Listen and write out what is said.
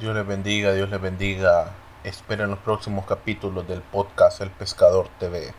Dios les bendiga, Dios les bendiga. Esperen los próximos capítulos del podcast El Pescador TV.